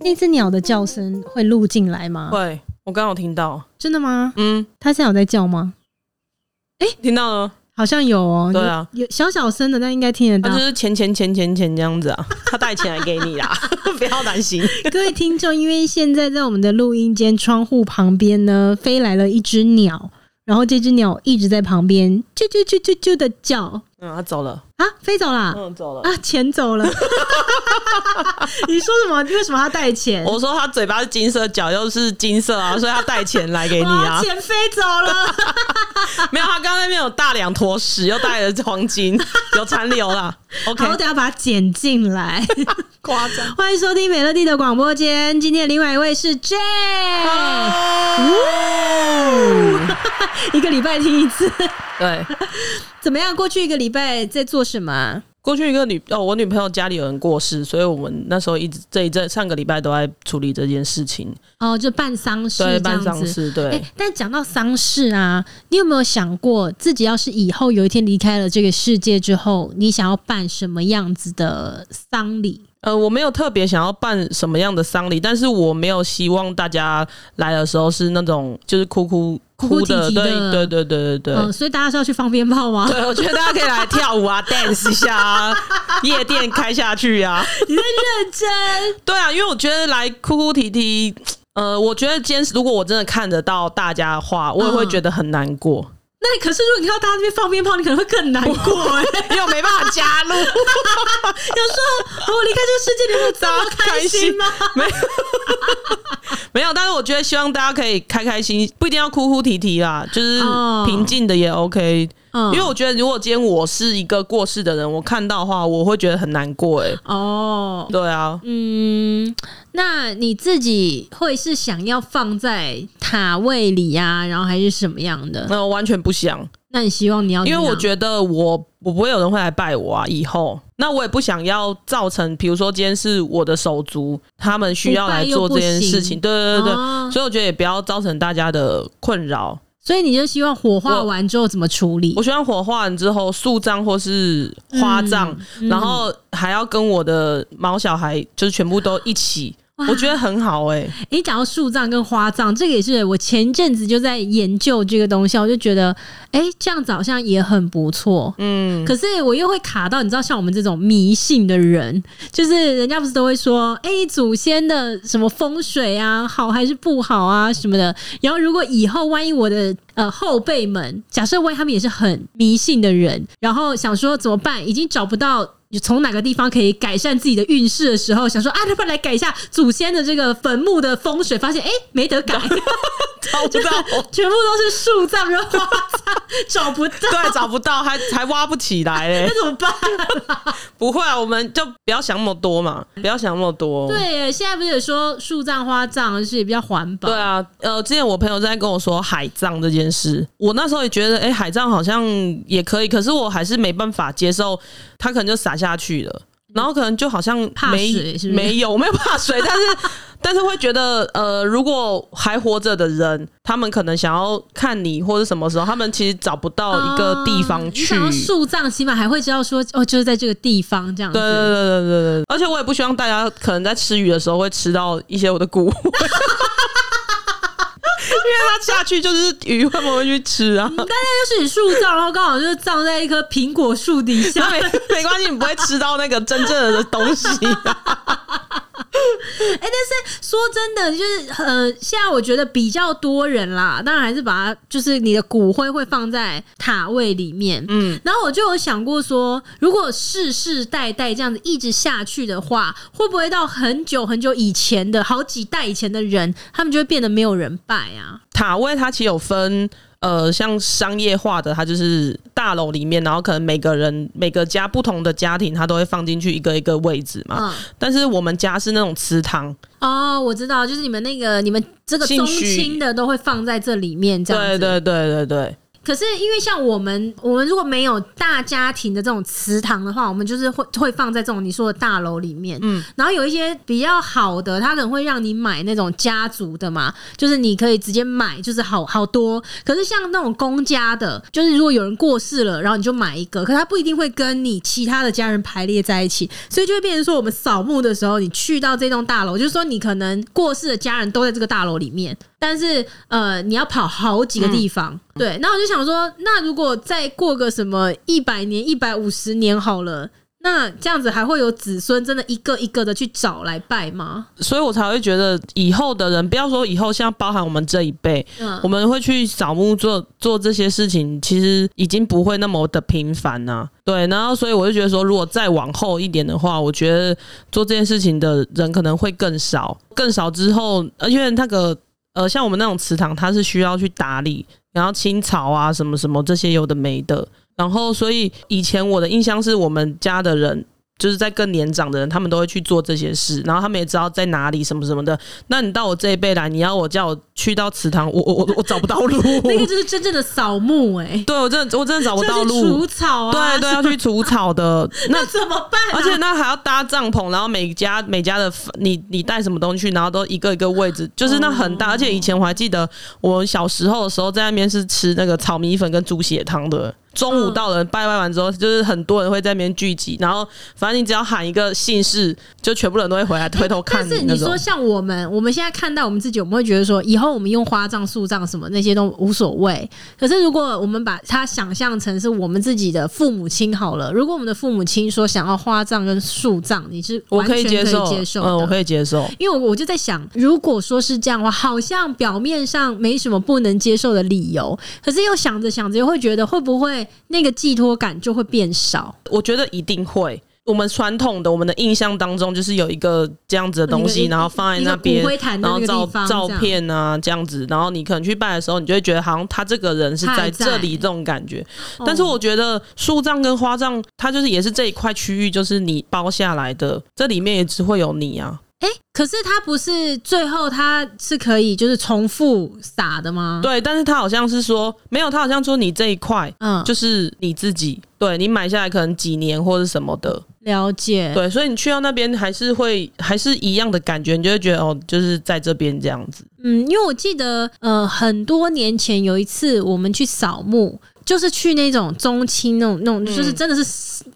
那只鸟的叫声会录进来吗？会，我刚好听到。真的吗？嗯，它现在有在叫吗？哎、欸，听到了，好像有哦。对啊，有小小声的，但应该听得到。它就是钱钱钱钱钱这样子啊，他带钱来给你啦，不要担心。各位听众，因为现在在我们的录音间窗户旁边呢，飞来了一只鸟。然后这只鸟一直在旁边啾啾啾啾啾的叫，嗯，它走了啊，飞走了，嗯，走了啊，钱走了。你说什么？为什么他带钱？我说他嘴巴是金色，脚又是金色啊，所以他带钱来给你啊。钱飞走了，没有，他刚刚那边有大两坨屎，又带了黄金，有残留啦。OK，我等下把它剪进来。夸张！欢迎收听美乐蒂的广播间，今天的另外一位是 J。一个礼拜听一次，对，怎么样？过去一个礼拜在做什么？过去一个女哦，我女朋友家里有人过世，所以我们那时候一直这一阵上个礼拜都在处理这件事情。哦，就办丧事，对，办丧事，对。欸，但讲到丧事啊，你有没有想过，自己要是以后有一天离开了这个世界之后，你想要办什么样子的丧礼？呃，我没有特别想要办什么样的丧礼，但是我没有希望大家来的时候是那种就是哭哭哭的，对对对对对对。嗯，所以大家是要去放鞭炮吗？对，我觉得大家可以来跳舞啊，dance 一下啊，夜店开下去啊。你在认真？对啊，因为我觉得来哭哭啼啼，呃，我觉得今天如果我真的看得到大家的话，我也会觉得很难过。嗯那可是，如果你看到大家这边放鞭炮，你可能会更难过哎、欸，又没办法加入。有时候我离开这个世界，你会这么开心吗？没有，没有。但是我觉得，希望大家可以开开心，不一定要哭哭啼啼啦，就是平静的也 OK。因为我觉得，如果今天我是一个过世的人，我看到的话，我会觉得很难过哎、欸。哦，对啊，嗯。那你自己会是想要放在塔位里呀、啊，然后还是什么样的？那我完全不想。那你希望你要？因为我觉得我我不会有人会来拜我啊，以后那我也不想要造成，比如说今天是我的手足，他们需要来做这件事情，对对对对，哦、所以我觉得也不要造成大家的困扰。所以你就希望火化完之后怎么处理？我，我希望火化完之后树葬或是花葬，嗯嗯、然后还要跟我的毛小孩就是全部都一起。我觉得很好哎、欸！你讲到树葬跟花葬，这个也是我前阵子就在研究这个东西，我就觉得，哎、欸，这样子好像也很不错。嗯，可是我又会卡到，你知道，像我们这种迷信的人，就是人家不是都会说，哎、欸，祖先的什么风水啊，好还是不好啊什么的。然后如果以后万一我的呃后辈们，假设万一他们也是很迷信的人，然后想说怎么办，已经找不到。从哪个地方可以改善自己的运势的时候，想说啊，要不然来改一下祖先的这个坟墓的风水，发现哎、没得改，找不到，全部都是树葬跟花葬，找不到，对，找不到，还还挖不起来嘞，那怎么办？不会啊，我们就不要想那么多嘛，不要想那么多。对，现在不是也说树葬花葬就是也比较环保？对啊，呃，之前我朋友在跟我说海葬这件事，我那时候也觉得，哎、欸，海葬好像也可以，可是我还是没办法接受，他可能就撒。下去了，然后可能就好像怕水是不是？没有，我没有怕水，但是 但是会觉得，呃，如果还活着的人，他们可能想要看你或者什么时候，他们其实找不到一个地方去。树葬起码还会知道说，哦，就是在这个地方这样子。对对对对对对。而且我也不希望大家可能在吃鱼的时候会吃到一些我的骨灰。因为它下去就是鱼会不会去吃啊？大家就是你树葬，然后刚好就是葬在一棵苹果树底下，没没关系，你不会吃到那个真正的东西。哎、欸，但是说真的，就是呃，现在我觉得比较多人啦，当然还是把它，就是你的骨灰会放在塔位里面。嗯，然后我就有想过说，如果世世代代这样子一直下去的话，会不会到很久很久以前的好几代以前的人，他们就会变得没有人拜啊？塔位它其实有分。呃，像商业化的，它就是大楼里面，然后可能每个人每个家不同的家庭，它都会放进去一个一个位置嘛。嗯。但是我们家是那种祠堂。哦，我知道，就是你们那个你们这个宗亲的都会放在这里面，这样子。对对对对对。可是因为像我们，我们如果没有大家庭的这种祠堂的话，我们就是会会放在这种你说的大楼里面。嗯，然后有一些比较好的，他可能会让你买那种家族的嘛，就是你可以直接买，就是好好多。可是像那种公家的，就是如果有人过世了，然后你就买一个，可他不一定会跟你其他的家人排列在一起，所以就会变成说，我们扫墓的时候，你去到这栋大楼，就是说你可能过世的家人都在这个大楼里面。但是呃，你要跑好几个地方，嗯、对。那我就想说，那如果再过个什么一百年、一百五十年好了，那这样子还会有子孙真的一个一个的去找来拜吗？所以我才会觉得以后的人，不要说以后，像包含我们这一辈，嗯，我们会去扫墓做做这些事情，其实已经不会那么的频繁呐。对，然后所以我就觉得说，如果再往后一点的话，我觉得做这件事情的人可能会更少，更少之后，因为那个。呃，像我们那种祠堂，它是需要去打理，然后清草啊，什么什么这些有的没的。然后，所以以前我的印象是我们家的人。就是在更年长的人，他们都会去做这些事，然后他们也知道在哪里什么什么的。那你到我这一辈来，你要我叫我去到祠堂，我我我我找不到路。那个就是真正的扫墓哎、欸。对，我真的我真的找不到路。除草啊。对对，要去除草的。那，那怎么办、啊？而且那还要搭帐篷，然后每家每家的你你带什么东西去，然后都一个一个位置，就是那很大。而且以前我还记得，我小时候的时候在那边是吃那个炒米粉跟猪血汤的。中午到了，拜拜完之后，就是很多人会在那边聚集，然后反正你只要喊一个姓氏，就全部人都会回来 回头看。但是你说像我们，我们现在看到我们自己，我们会觉得说，以后我们用花葬、树葬什么那些都无所谓。可是如果我们把它想象成是我们自己的父母亲好了，如果我们的父母亲说想要花葬跟树葬，你是完全可以接受，接受嗯，我可以接受。因为我就在想，如果说是这样的话，好像表面上没什么不能接受的理由，可是又想着想着又会觉得会不会。那个寄托感就会变少，我觉得一定会。我们传统的我们的印象当中，就是有一个这样子的东西，然后放在那边，然后照照片啊这样子，然后你可能去拜的时候，你就会觉得好像他这个人是在这里这种感觉。但是我觉得树葬跟花葬，它就是也是这一块区域，就是你包下来的，这里面也只会有你啊。哎、欸，可是它不是最后它是可以就是重复撒的吗？对，但是它好像是说没有，它好像说你这一块，嗯，就是你自己，对你买下来可能几年或者什么的。了解，对，所以你去到那边还是会还是一样的感觉，你就会觉得哦，就是在这边这样子。嗯，因为我记得呃很多年前有一次我们去扫墓。就是去那种中青那种那种，就是真的是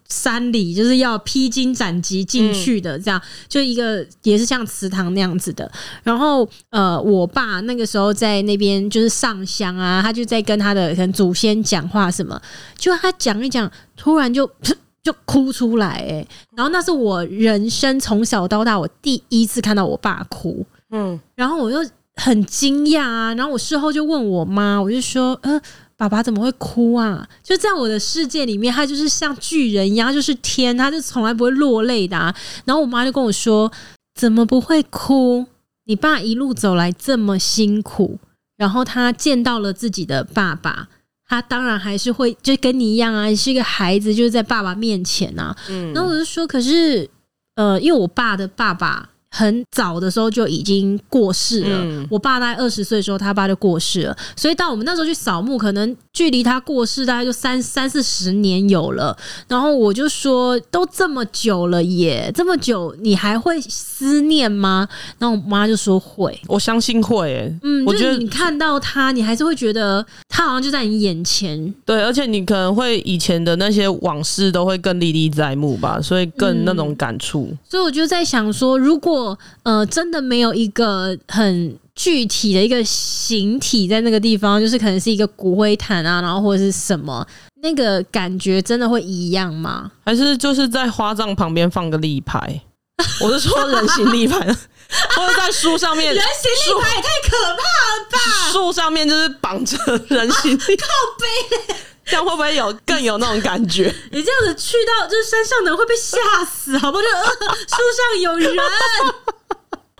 山里，就是要披荆斩棘进去的，这样就一个也是像祠堂那样子的。然后呃，我爸那个时候在那边就是上香啊，他就在跟他的可能祖先讲话什么，就他讲一讲，突然就 就哭出来哎、欸。然后那是我人生从小到大我第一次看到我爸哭，嗯，然后我就很惊讶啊。然后我事后就问我妈，我就说呃。爸爸怎么会哭啊？就在我的世界里面，他就是像巨人一样，就是天，他就从来不会落泪的啊。然后我妈就跟我说：“怎么不会哭？你爸一路走来这么辛苦，然后他见到了自己的爸爸，他当然还是会就跟你一样啊，你是一个孩子，就是在爸爸面前啊。”嗯，然后我就说：“可是，呃，因为我爸的爸爸。”很早的时候就已经过世了。嗯、我爸大概二十岁的时候，他爸就过世了。所以到我们那时候去扫墓，可能距离他过世大概就三三四十年有了。然后我就说，都这么久了耶，这么久你还会思念吗？然后我妈就说会，我相信会。哎，嗯，我觉得你看到他，你还是会觉得他好像就在你眼前。对，而且你可能会以前的那些往事都会更历历在目吧，所以更那种感触、嗯。所以我就在想说，如果呃，真的没有一个很具体的一个形体在那个地方，就是可能是一个骨灰坛啊，然后或者是什么，那个感觉真的会一样吗？还是就是在花葬旁边放个立牌？我是说人形立牌，或者在树上面，人形立牌也太可怕了吧？树上面就是绑着人形靠背。这样会不会有更有那种感觉？你这样子去到就是山上的人会被吓死，好不好？就树上有人。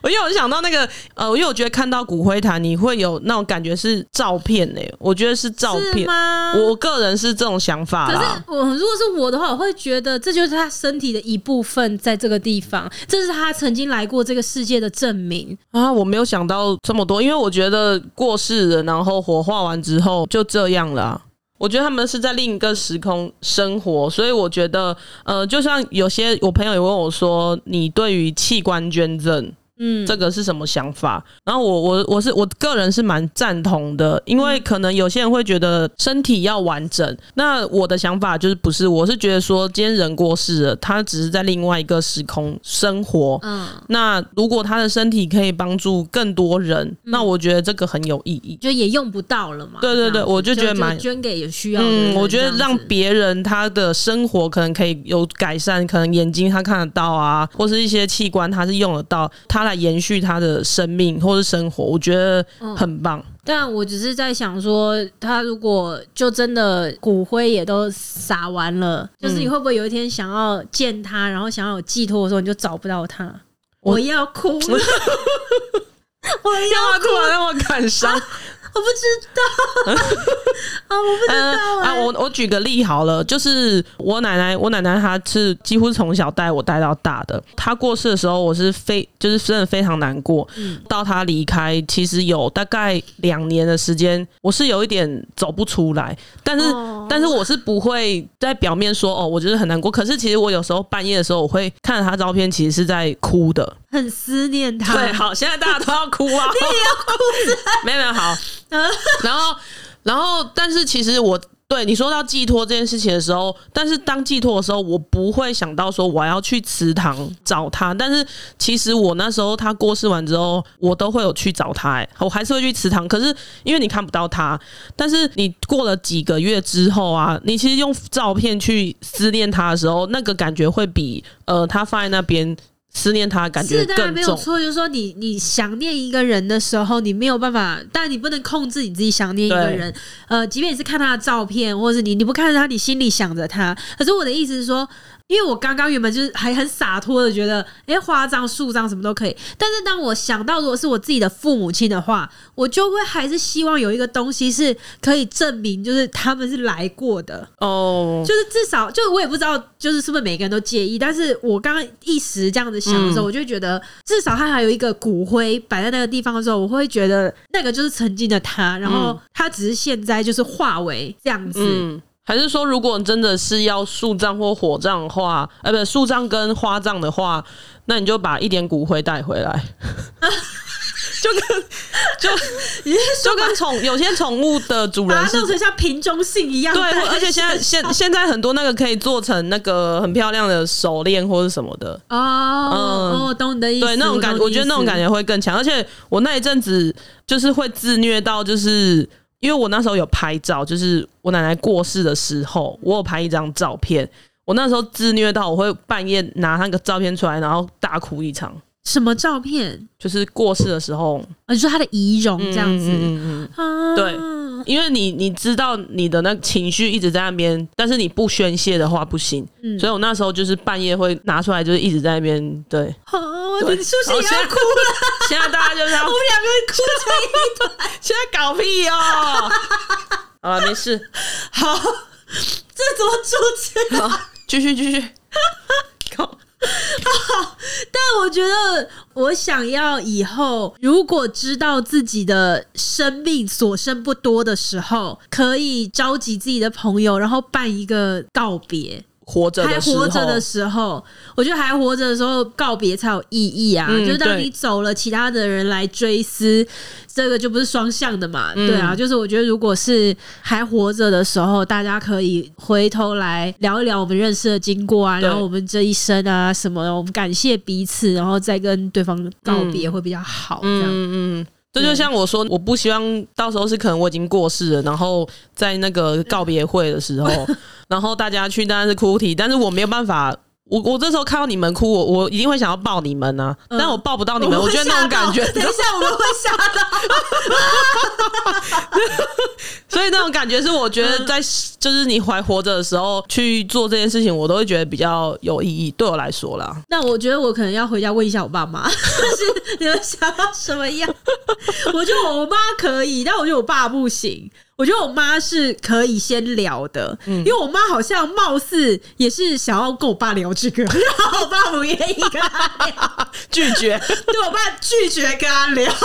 我因为我想到那个呃，因为我觉得看到骨灰坛，你会有那种感觉是照片哎、欸。我觉得是照片吗？我个人是这种想法啦。可是我如果是我的话，我会觉得这就是他身体的一部分，在这个地方，这是他曾经来过这个世界的证明啊！我没有想到这么多，因为我觉得过世了，然后火化完之后就这样了。我觉得他们是在另一个时空生活，所以我觉得，呃，就像有些我朋友也问我说，你对于器官捐赠。嗯，这个是什么想法？然后我我我是我个人是蛮赞同的，因为可能有些人会觉得身体要完整。那我的想法就是不是，我是觉得说，今天人过世了，他只是在另外一个时空生活。嗯，那如果他的身体可以帮助更多人，嗯，那我觉得这个很有意义，就也用不到了嘛。对对对，我就觉得蛮捐给有需要的人。嗯，我觉得让别人他的生活可能可以有改善，可能眼睛他看得到啊，或是一些器官他是用得到，他。来延续他的生命或是生活，我觉得很棒。嗯，但我只是在想说，他如果就真的骨灰也都撒完了，就是你会不会有一天想要见他，然后想要有寄托的时候，你就找不到他？我，我要哭了，我要哭，了，让我感伤。我不知道 啊，我不知道、欸、啊。我我举个例好了，就是我奶奶，我奶奶她是几乎从小带我带到大的。她过世的时候，我是非就是真的非常难过。嗯，到她离开，其实有大概两年的时间，我是有一点走不出来。但是，哦、但是我是不会在表面说哦，我觉得很难过。可是，其实我有时候半夜的时候，我会看着她照片，其实是在哭的，很思念他。对，好，现在大家都要哭啊，你也要哭？没有没有，好。然后，然后，但是其实我对你说到寄托这件事情的时候，但是当寄托的时候，我不会想到说我要去祠堂找他。但是其实我那时候他过世完之后，我都会有去找他，哎，我还是会去祠堂。可是因为你看不到他，但是你过了几个月之后啊，你其实用照片去思念他的时候，那个感觉会比呃他放在那边。思念他，感觉。是，当然没有错。就是说你，你你想念一个人的时候，你没有办法，但你不能控制你自己想念一个人。呃，即便你是看他的照片，或者是你你不看着他，你心里想着他。可是我的意思是说。因为我刚刚原本就是还很洒脱的觉得，哎，花葬、树葬什么都可以。但是当我想到如果是我自己的父母亲的话，我就会还是希望有一个东西是可以证明，就是他们是来过的哦。就是至少，就我也不知道，就是是不是每个人都介意。但是我刚刚一时这样子想的时候，我就觉得至少他还有一个骨灰摆在那个地方的时候，我会觉得那个就是曾经的他，然后他只是现在就是化为这样子。嗯还是说，如果真的是要树葬或火葬的话，呃，不，树葬跟花葬的话，那你就把一点骨灰带回来，就跟 就就跟宠有些宠物的主人是像瓶中信一样，对，而且现在现现在很多那个可以做成那个很漂亮的手链或者什么的。哦，嗯，我懂你的意思，对，那种感觉，我觉得那种感觉会更强，而且我那一阵子就是会自虐到就是。因为我那时候有拍照，就是我奶奶过世的时候，我有拍一张照片。我那时候自虐到，我会半夜拿那个照片出来，然后大哭一场。什么照片？就是过世的时候，啊，就说他的仪容这样子。嗯嗯嗯，对。因为你你知道你的那情绪一直在那边，但是你不宣泄的话不行。嗯，所以我那时候就是半夜会拿出来，就是一直在那边。对，哦，你是不是也要哭了？现在大家就是要 我们两个哭成一团，现在搞屁哦！好了，没事。好，这怎么出去？好，继续继续。靠。但我觉得我想要以后，如果知道自己的生命所剩不多的时候，可以召集自己的朋友，然后办一个告别。活着还活着的时候，我觉得还活着的时候告别才有意义啊！嗯、就是当你走了，其他的人来追思，这个就不是双向的嘛？嗯、对啊，就是我觉得如果是还活着的时候，大家可以回头来聊一聊我们认识的经过啊，然后我们这一生啊什么的，我们感谢彼此，然后再跟对方告别会比较好。这样，嗯嗯。这就像我说，我不希望到时候是可能我已经过世了，然后在那个告别会的时候，然后大家去当然是哭啼，但是我没有办法，我我这时候看到你们哭，我我一定会想要抱你们啊，但我抱不到你们，我，我觉得那种感觉，等一下我们会吓到，所以那种感觉是我觉得在就是你还活着的时候去做这件事情，我都会觉得比较有意义，对我来说啦。那我觉得我可能要回家问一下我爸妈。是你们想要什么样？我觉得我妈可以，但我觉得我爸不行。我觉得我妈是可以先聊的，嗯、因为我妈好像貌似也是想要跟我爸聊这个，然后我爸不愿意跟他聊，拒绝。对我爸拒绝跟他聊。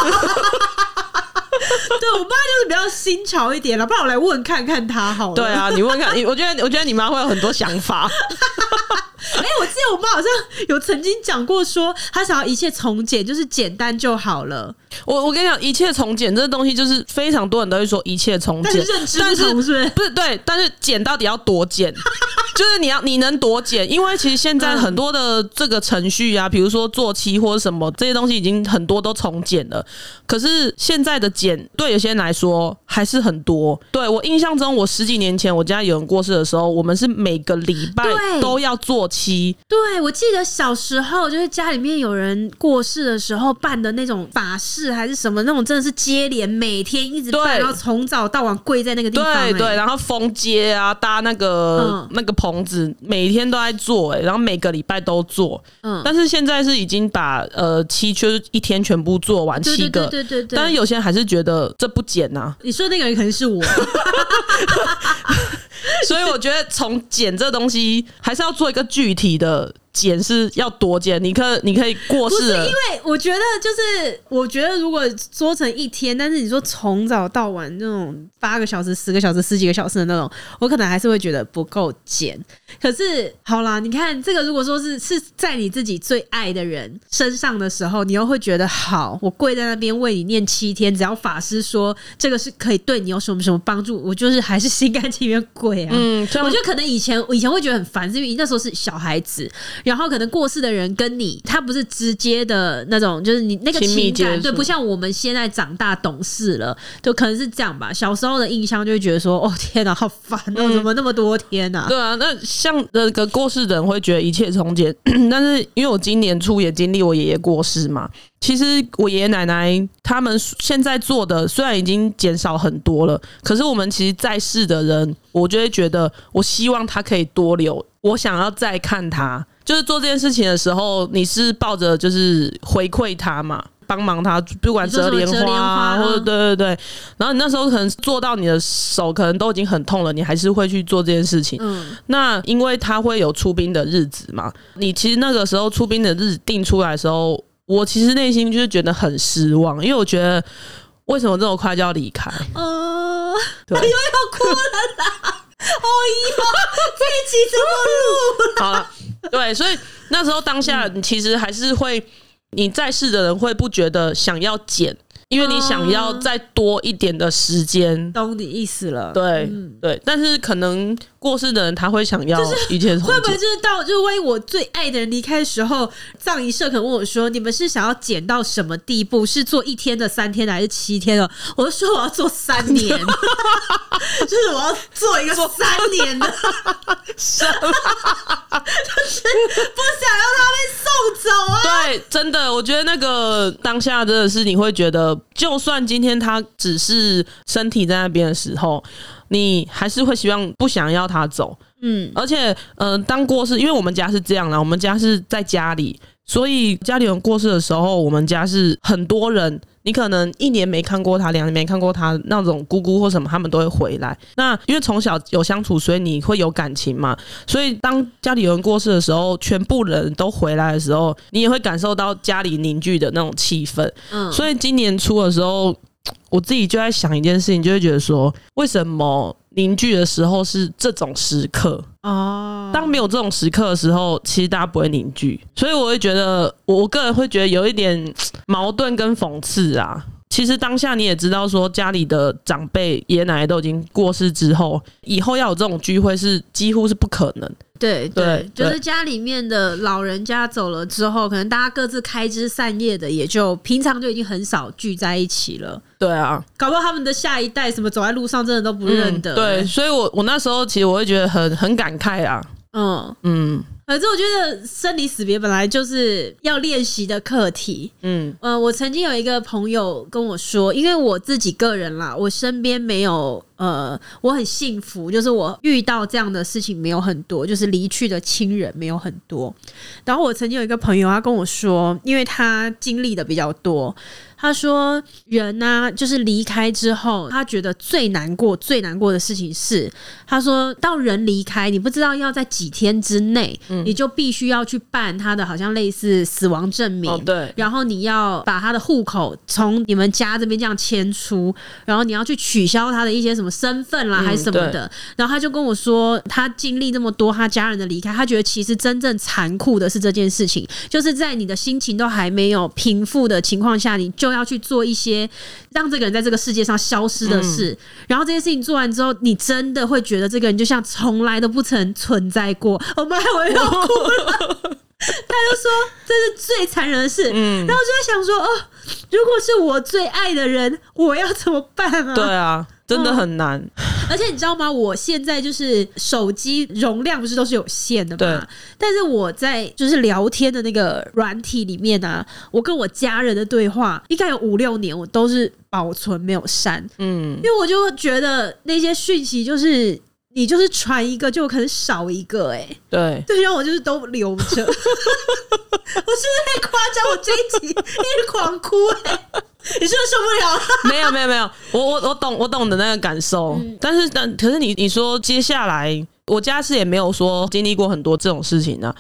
对我妈就是比较新潮一点了，不然我来问看看她好了。对啊，你问看，我觉得我觉得你妈会有很多想法。哎、欸，我记得我妈好像有曾经讲过，说她想要一切从简，就是简单就好了。我我跟你讲，一切从简这个东西，就是非常多人都会说一切从简，但是不，是不是？不是对，但是简到底要多简？就是你要你能多简？因为其实现在很多的这个程序啊，比如说做期或者什么这些东西，已经很多都从简了。可是现在的简对有些人来说还是很多。对，我印象中，我十几年前我家有人过世的时候，我们是每个礼拜都要做期。对，我记得小时候就是家里面有人过世的时候办的那种法事还是什么那种，真的是接连每天一直办，然后从早到晚跪在那个地方，欸，对对，然后封街啊，搭那个、嗯、那个。棚子每天都在做然后每个礼拜都做，嗯，但是现在是已经把呃七就是一天全部做完七个，对对对对，但是有些人还是觉得这不简呐、啊。你说那个人可能是我，所以我觉得从剪这东西还是要做一个具体的。简是要多剪？你可你可以过世？不是，因为我觉得就是，我觉得如果说成一天，但是你说从早到晚那种八个小时、十个小时、十几个小时的那种，我可能还是会觉得不够减。可是好啦，你看这个，如果说是是在你自己最爱的人身上的时候，你又会觉得好，我跪在那边为你念七天，只要法师说这个是可以对你有什么什么帮助，我就是还是心甘情愿跪啊。嗯，我觉得可能以前我以前会觉得很烦，是因为那时候是小孩子。然后可能过世的人跟你，他不是直接的那种，就是你那个情感，对，不像我们现在长大懂事了，就可能是这样吧。小时候的印象就会觉得说，哦天哪，好烦哦，嗯、怎么那么多天呐、啊？对啊，那像那个过世的人会觉得一切从简，但是因为我今年初也经历我爷爷过世嘛，其实我爷爷奶奶他们现在做的虽然已经减少很多了，可是我们其实在世的人，我就会觉得，我希望他可以多留，我想要再看他。就是做这件事情的时候，你是抱着就是回馈他嘛，帮忙他，不管折莲花啊，或者对对对。然后你那时候可能做到你的手可能都已经很痛了，你还是会去做这件事情。嗯，那因为他会有出兵的日子嘛，你其实那个时候出兵的日子定出来的时候，我其实内心就是觉得很失望，因为我觉得为什么这么快就要离开？呃，我，又要哭了啦！哦哟，这一集怎么录？好了。对，所以那时候当下，你其实还是会，你在世的人会不觉得想要减。因为你想要再多一点的时间，懂你意思了。对、嗯、对，但是可能过世的人他会想要一切从简，会不会就是到就是万一我最爱的人离开的时候，葬仪社可能问我说：“你们是想要减到什么地步？是做一天的、三天的还是七天的？”我就说：“我要做三年，就是我要做一个三年的，什么？就是不想要他被送走啊！”对，真的，我觉得那个当下真的是你会觉得。就算今天他只是身体在那边的时候，你还是会希望不想要他走。嗯，而且，嗯、呃，当过世，因为我们家是这样啦，我们家是在家里，所以家里人过世的时候，我们家是很多人。你可能一年没看过他，两年没看过他，那种姑姑或什么，他们都会回来。那因为从小有相处，所以你会有感情嘛。所以当家里有人过世的时候，全部人都回来的时候，你也会感受到家里凝聚的那种气氛。嗯，所以今年初的时候，我自己就在想一件事情，就会觉得说，为什么？凝聚的时候是这种时刻啊，当没有这种时刻的时候，其实大家不会凝聚，所以我会觉得，我个人会觉得有一点矛盾跟讽刺啊。其实当下你也知道，说家里的长辈爷爷奶奶都已经过世之后，以后要有这种聚会是几乎是不可能。对对，就是家里面的老人家走了之后，可能大家各自开枝散叶的，也就平常就已经很少聚在一起了。对啊，搞不好他们的下一代什么走在路上真的都不认得。嗯、对，所以我我那时候其实我会觉得很很感慨啊。嗯嗯。反正我觉得生离死别本来就是要练习的课题。嗯，呃，我曾经有一个朋友跟我说，因为我自己个人啦，我身边没有呃，我很幸福，就是我遇到这样的事情没有很多，就是离去的亲人没有很多。然后我曾经有一个朋友，他跟我说，因为他经历的比较多。他说人呢、啊，就是离开之后，他觉得最难过、最难过的事情是，他说到人离开，你不知道要在几天之内，嗯、你就必须要去办他的好像类似死亡证明，哦、对，然后你要把他的户口从你们家这边这样迁出，然后你要去取消他的一些什么身份啦，还是什么的。嗯、然后他就跟我说，他经历那么多，他家人的离开，他觉得其实真正残酷的是这件事情，就是在你的心情都还没有平复的情况下，你就要去做一些让这个人在这个世界上消失的事。嗯、然后这件事情做完之后，你真的会觉得这个人就像从来都不曾存在过。我妈，我要哭了。他就说这是最残忍的事。嗯，然后就在想说，哦，如果是我最爱的人，我要怎么办啊？对啊。真的很难，而且你知道吗？我现在就是手机容量不是都是有限的嘛？但是我在就是聊天的那个软体里面啊，我跟我家人的对话应该有五六年，我都是保存没有删。嗯，因为我就觉得那些讯息就是你就是传一个就可能少一个，哎，对对，然后我就是都留着。我是不是太夸张？我这一集一直狂哭，哎。你是不是受不了？没有没有没有，我我我懂我懂的那个感受，嗯、但是但可是你你说接下来我家是也没有说经历过很多这种事情啊。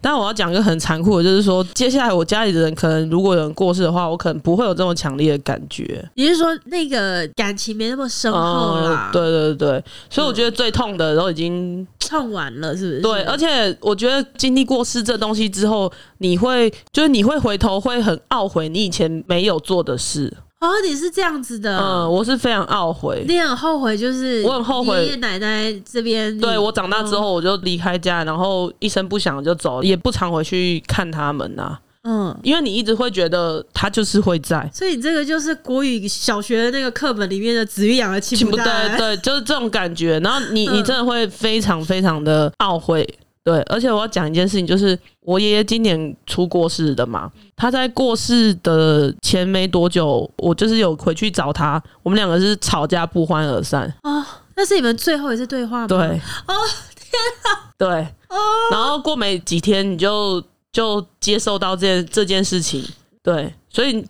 但我要讲一个很残酷的，就是说，接下来我家里的人可能如果有人过世的话，我可能不会有这么强烈的感觉。也就是说，那个感情没那么深厚啦。嗯。对对对，所以我觉得最痛的都已经痛完了，是不是？对，而且我觉得经历过世这东西之后，你会就是你会回头会很懊悔你以前没有做的事。哦，你是这样子的，嗯，我是非常懊悔，你很后悔，就是我很后悔爷爷奶奶这边，对我长大之后我就离开家，然后一声不响就走，也不常回去看他们呐、啊，嗯，因为你一直会觉得他就是会在，所以你这个就是国语小学的那个课本里面的子欲养而亲不待，对，就是这种感觉，然后你你真的会非常非常的懊悔。对，而且我要讲一件事情，就是我爷爷今年出过世的嘛。他在过世的前没多久，我就是有回去找他，我们两个是吵架不欢而散。哦，那是你们最后一次对话吗？对。哦，天啊！对。哦。然后过没几天，你就就接受到这件这件事情。对。所以，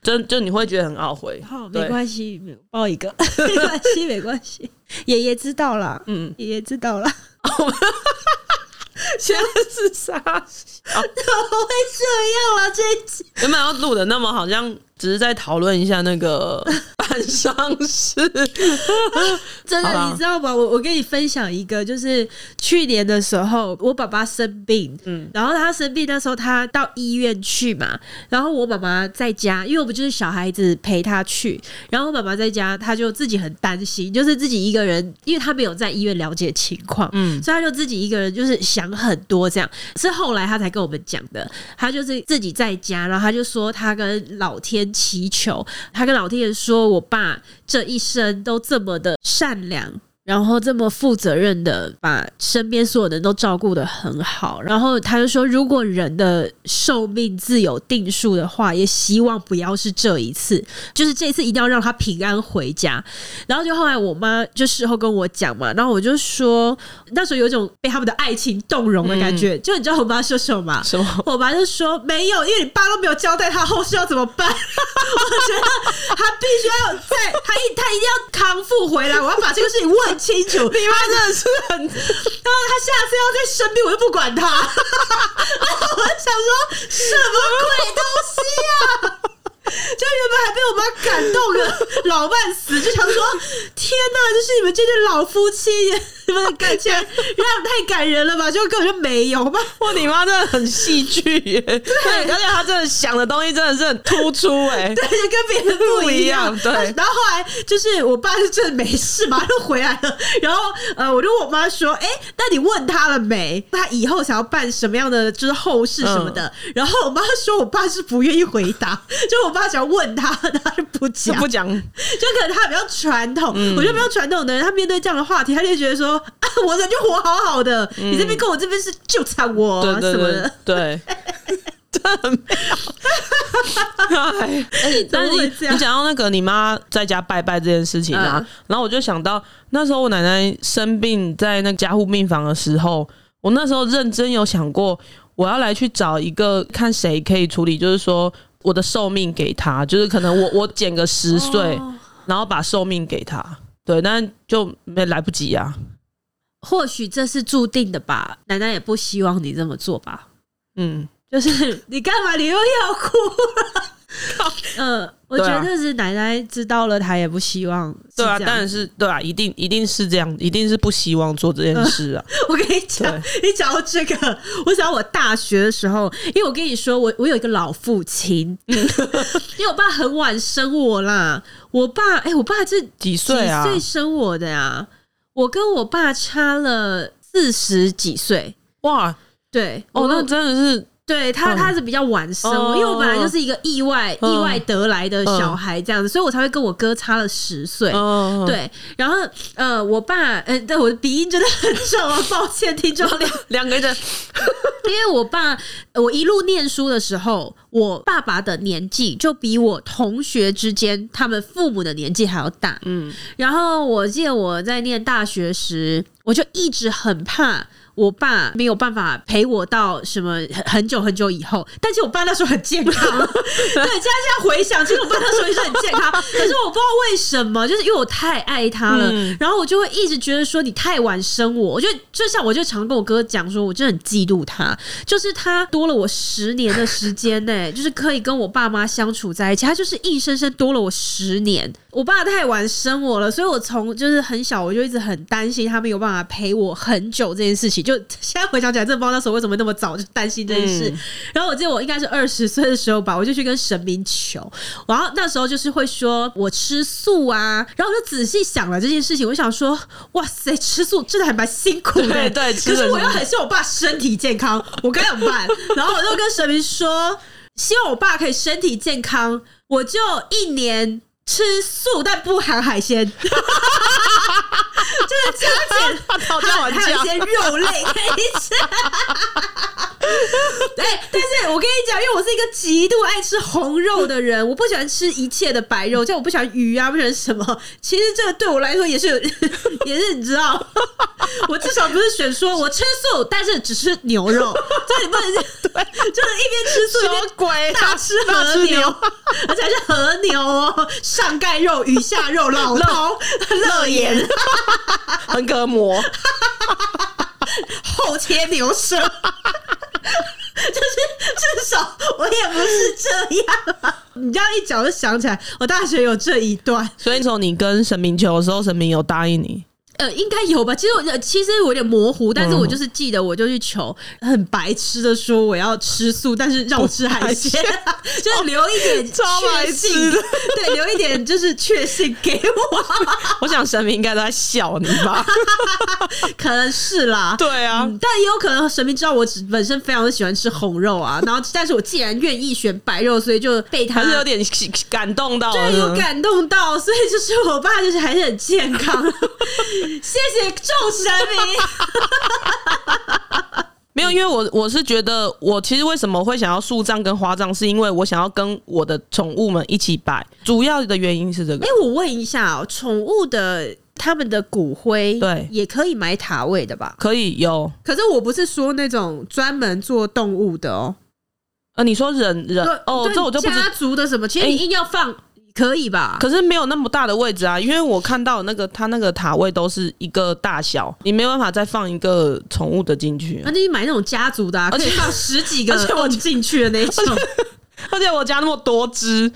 就就你会觉得很懊悔。好，没关系，抱一个，没关系，没关系。爷爷知道了，嗯，爷爷知道了。现在是啥？怎么会这样啊？这一集原本要录的那么好像。只是在讨论一下那个 办丧事，真的你知道吗？我我跟你分享一个，就是去年的时候，我爸爸生病，嗯，然后他生病那时候他到医院去嘛，然后我爸爸在家，因为我们就是小孩子陪他去，然后我爸爸在家，他就自己很担心，就是自己一个人，因为他没有在医院了解情况，嗯，所以他就自己一个人就是想很多，这样是后来他才跟我们讲的，他就是自己在家，然后他就说他跟老天。祈求他跟老天爷说：“我爸这一生都这么的善良。”然后这么负责任的把身边所有人都照顾的很好，然后他就说，如果人的寿命自有定数的话，也希望不要是这一次，就是这一次一定要让他平安回家。然后就后来我妈就事后跟我讲嘛，然后我就说那时候有一种被他们的爱情动容的感觉，嗯、就你知道我妈说什么吗？什么？我妈就说没有，因为你爸都没有交代他后事要怎么办。我觉得他必须要在他一他一定要康复回来，我要把这个事情问。清楚，你妈真的是很，然后他下次要再生病，我就不管他。我想说，什么鬼东西啊！就原本还被我妈感动了老半死，就想说，天哪，就是你们这对老夫妻。你们的感太感人了吧？就根本就没有吧？我，你妈真的很戏剧耶！对，而且她真的想的东西真的是很突出哎，对，就跟别人不一样。对，然后后来就是我爸是真的没事嘛，就回来了。然后呃，我就问我妈说：“哎、欸，那你问他了没？他以后想要办什么样的就是后事什么的？”嗯、然后我妈说：“我爸是不愿意回答，就我爸想问他，他就不讲，不讲，就可能他比较传统。嗯、我觉得比较传统的人，他面对这样的话题，他就觉得说。”啊，我人就活好好的，嗯、你这边跟我这边是纠缠我什么的，对，真的很妙。但是你你讲到那个你妈在家拜拜这件事情啊，嗯、然后我就想到那时候我奶奶生病在那个加护病房的时候，我那时候认真有想过，我要来去找一个看谁可以处理，就是说。我的寿命给她，就是可能我我减个十岁，哦、然后把寿命给她。对，但就没来不及啊。或许这是注定的吧，奶奶也不希望你这么做吧。嗯，就是你干嘛？你又要哭了？嗯、呃，我觉得是奶奶知道了，她也不希望。对啊，当然是对啊，一定一定是这样，一定是不希望做这件事啊。呃、我跟你讲，你讲到这个，我想到我大学的时候，因为我跟你说，我我有一个老父亲，因为我爸很晚生我啦。我爸，哎、欸，我爸是几岁啊？几岁生我的呀？我跟我爸差了四十几岁。哇，对，哦，那真的是。对他，他是比较晚生，嗯、因为我本来就是一个意外、嗯、意外得来的小孩，这样子，所以我才会跟我哥差了十岁。嗯、对，然后呃，我爸，呃，对，我的鼻音真的很重啊，抱歉，听众两两个人，因为我爸，我一路念书的时候，我爸爸的年纪就比我同学之间他们父母的年纪还要大。嗯，然后我记得我在念大学时，我就一直很怕。我爸没有办法陪我到什么很久很久以后，但是我爸那时候很健康。对，现在现在回想，其实我爸那时候也是很健康。可是我不知道为什么，就是因为我太爱他了，嗯、然后我就会一直觉得说你太晚生我。我就就像我就常跟我哥讲说，我真的很嫉妒他，就是他多了我十年的时间呢，就是可以跟我爸妈相处在一起，他就是硬生生多了我十年。我爸太晚生我了，所以我从就是很小我就一直很担心他没有办法陪我很久这件事情。就现在回想起来，真的不知道那时候为什么那么早就担心这件事。嗯、然后我记得我应该是二十岁的时候吧，我就去跟神明求。然后那时候就是会说我吃素啊，然后我就仔细想了这件事情，我想说，哇塞，吃素真的还蛮辛苦的。对，对，可是我又很希望我爸身体健康，我该怎么办？然后我就跟神明说，希望我爸可以身体健康，我就一年。吃素但不含海鲜，就是加减还还有一些肉类可以吃。哎，但是我跟你讲，因为我是一个极度爱吃红肉的人，我不喜欢吃一切的白肉，像我不喜欢鱼啊，不喜欢什么。其实这个对我来说也是有，也是你知道，我至少不是选说我吃素，但是只吃牛肉，这你不能 对，就是一边吃素一边大吃和牛，而且还是和牛哦。上盖肉、鱼下肉、老饕乐眼，横膈膜，后切牛舌，就是至少我也不是这样。你这样一讲，就想起来，我大学有这一段。所以从你跟神明求的时候，神明有答应你？呃，应该有吧。其实我其实我有点模糊，但是我就是记得，我就去求，很白痴的说我要吃素，但是让我吃海鲜，就是留一点确信，对，留一点就是确信给我。我想神明应该都在笑你吧，可能是啦。对啊，嗯，但也有可能神明知道我本身非常的喜欢吃红肉啊，然后但是我既然愿意选白肉，所以就被他还是有点感动到，对，有感动到，所以就是我爸就是还是很健康。谢谢众神明。没有，因为我我是觉得，我其实为什么会想要树葬跟花葬，是因为我想要跟我的宠物们一起摆。主要的原因是这个。哎、欸，我问一下哦，宠物的他们的骨灰，对，也可以埋塔位的吧？可以有。可是我不是说那种专门做动物的哦。呃，你说人人哦，这我就不知道家族的什么？其实你硬要放。欸可以吧？可是没有那么大的位置啊，因为我看到那个它那个塔位都是一个大小，你没有办法再放一个宠物的进去。那你买那种家族的，啊，而且放十几个我进去的那种。而且我家那么多只，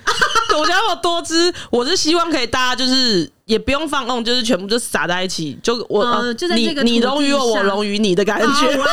我家那么多只，我是希望可以大家就是。也不用放空，就是全部就撒在一起，就我、呃、就在这个你你荣于我，我融于你的感觉，哦、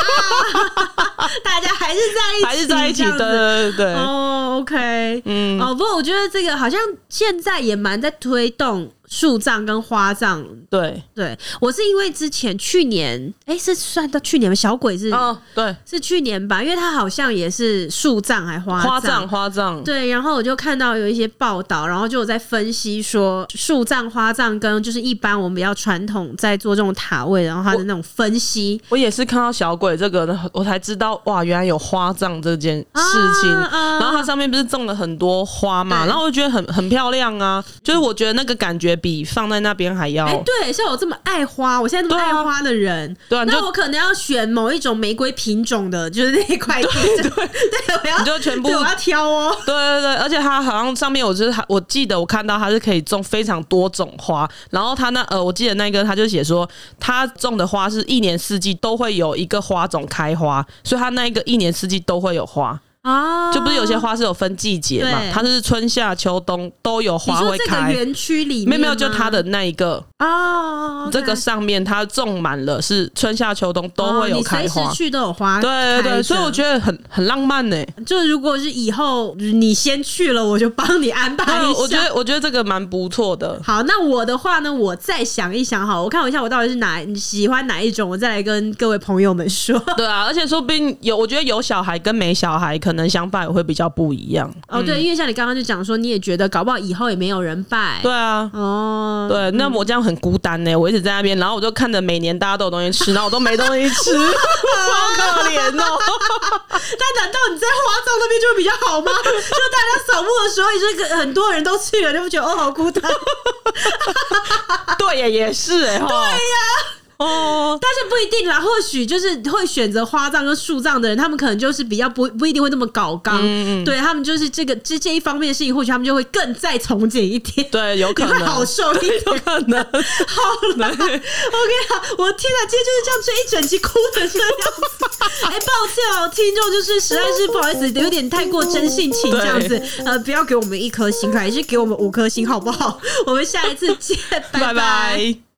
大家还是在一起，还是在一起对，对对对。哦，OK，嗯，哦，不过我觉得这个好像现在也蛮在推动。树葬跟花葬，对。对，我是因为之前去年，哎、欸，是算到去年吗？小鬼是哦，对，是去年吧，因为他好像也是树葬还花花葬花葬，对，然后我就看到有一些报道，然后就有在分析说树葬花葬跟就是一般我们比较传统在做这种塔位，然后它的那种分析，我，我也是看到小鬼这个，我才知道哇，原来有花葬这件事情，啊啊、然后它上面不是种了很多花嘛，然后我就觉得很很漂亮啊，就是我觉得那个感觉。比放在那边还要。哎、欸，对，像我这么爱花，我现在这么爱花的人，对啊，那我可能要选某一种玫瑰品种的，就是那一块地，对对，对，我要你就全部我要挑哦。对对对，而且它好像上面我就是我记得我看到它是可以种非常多种花，然后它那呃，我记得那个他就写说，他种的花是一年四季都会有一个花种开花，所以它那一个一年四季都会有花。啊，就不是有些花是有分季节嘛？它是春夏秋冬都有花会开。园区里面没有没有，就它的那一个哦，这个上面它种满了，是春夏秋冬都会有开花，随时去都有花。对对对，所以我觉得很很浪漫呢。就如果是以后你先去了，我就帮你安排一下。我觉得我觉得这个蛮不错的。好，那我的话呢，我再想一想，好，我看一下我到底是哪喜欢哪一种，我再来跟各位朋友们说。对啊，而且说不定有，我觉得有小孩跟没小孩可。可能想法也会比较不一样哦，对，因为像你刚刚就讲说，你也觉得搞不好以后也没有人拜，对啊，哦，对，那我这样很孤单呢，我一直在那边，然后我就看着每年大家都有东西吃，然后我都没东西吃，好可怜哦。但难道你在花葬那边就会比较好吗？就大家扫墓的时候，也是很多人都去了，你不觉得哦，好孤单？对呀，也是哎，对呀。哦，但是不一定啦，或许就是会选择花葬跟树葬的人，他们可能就是比较不不一定会那么搞刚，嗯、对他们就是这个这这一方面的事情，或许他们就会更再从简一点，对，有可能。会好受一点，有可能。好了，OK，好，我天哪，今天就是这样，这一整集哭成这样子，哎、欸，抱歉哦，听众就是实在是不好意思，有点太过真性情这样子，呃，不要给我们一颗星，还是给我们五颗星好不好？我们下一次见，拜拜。拜拜。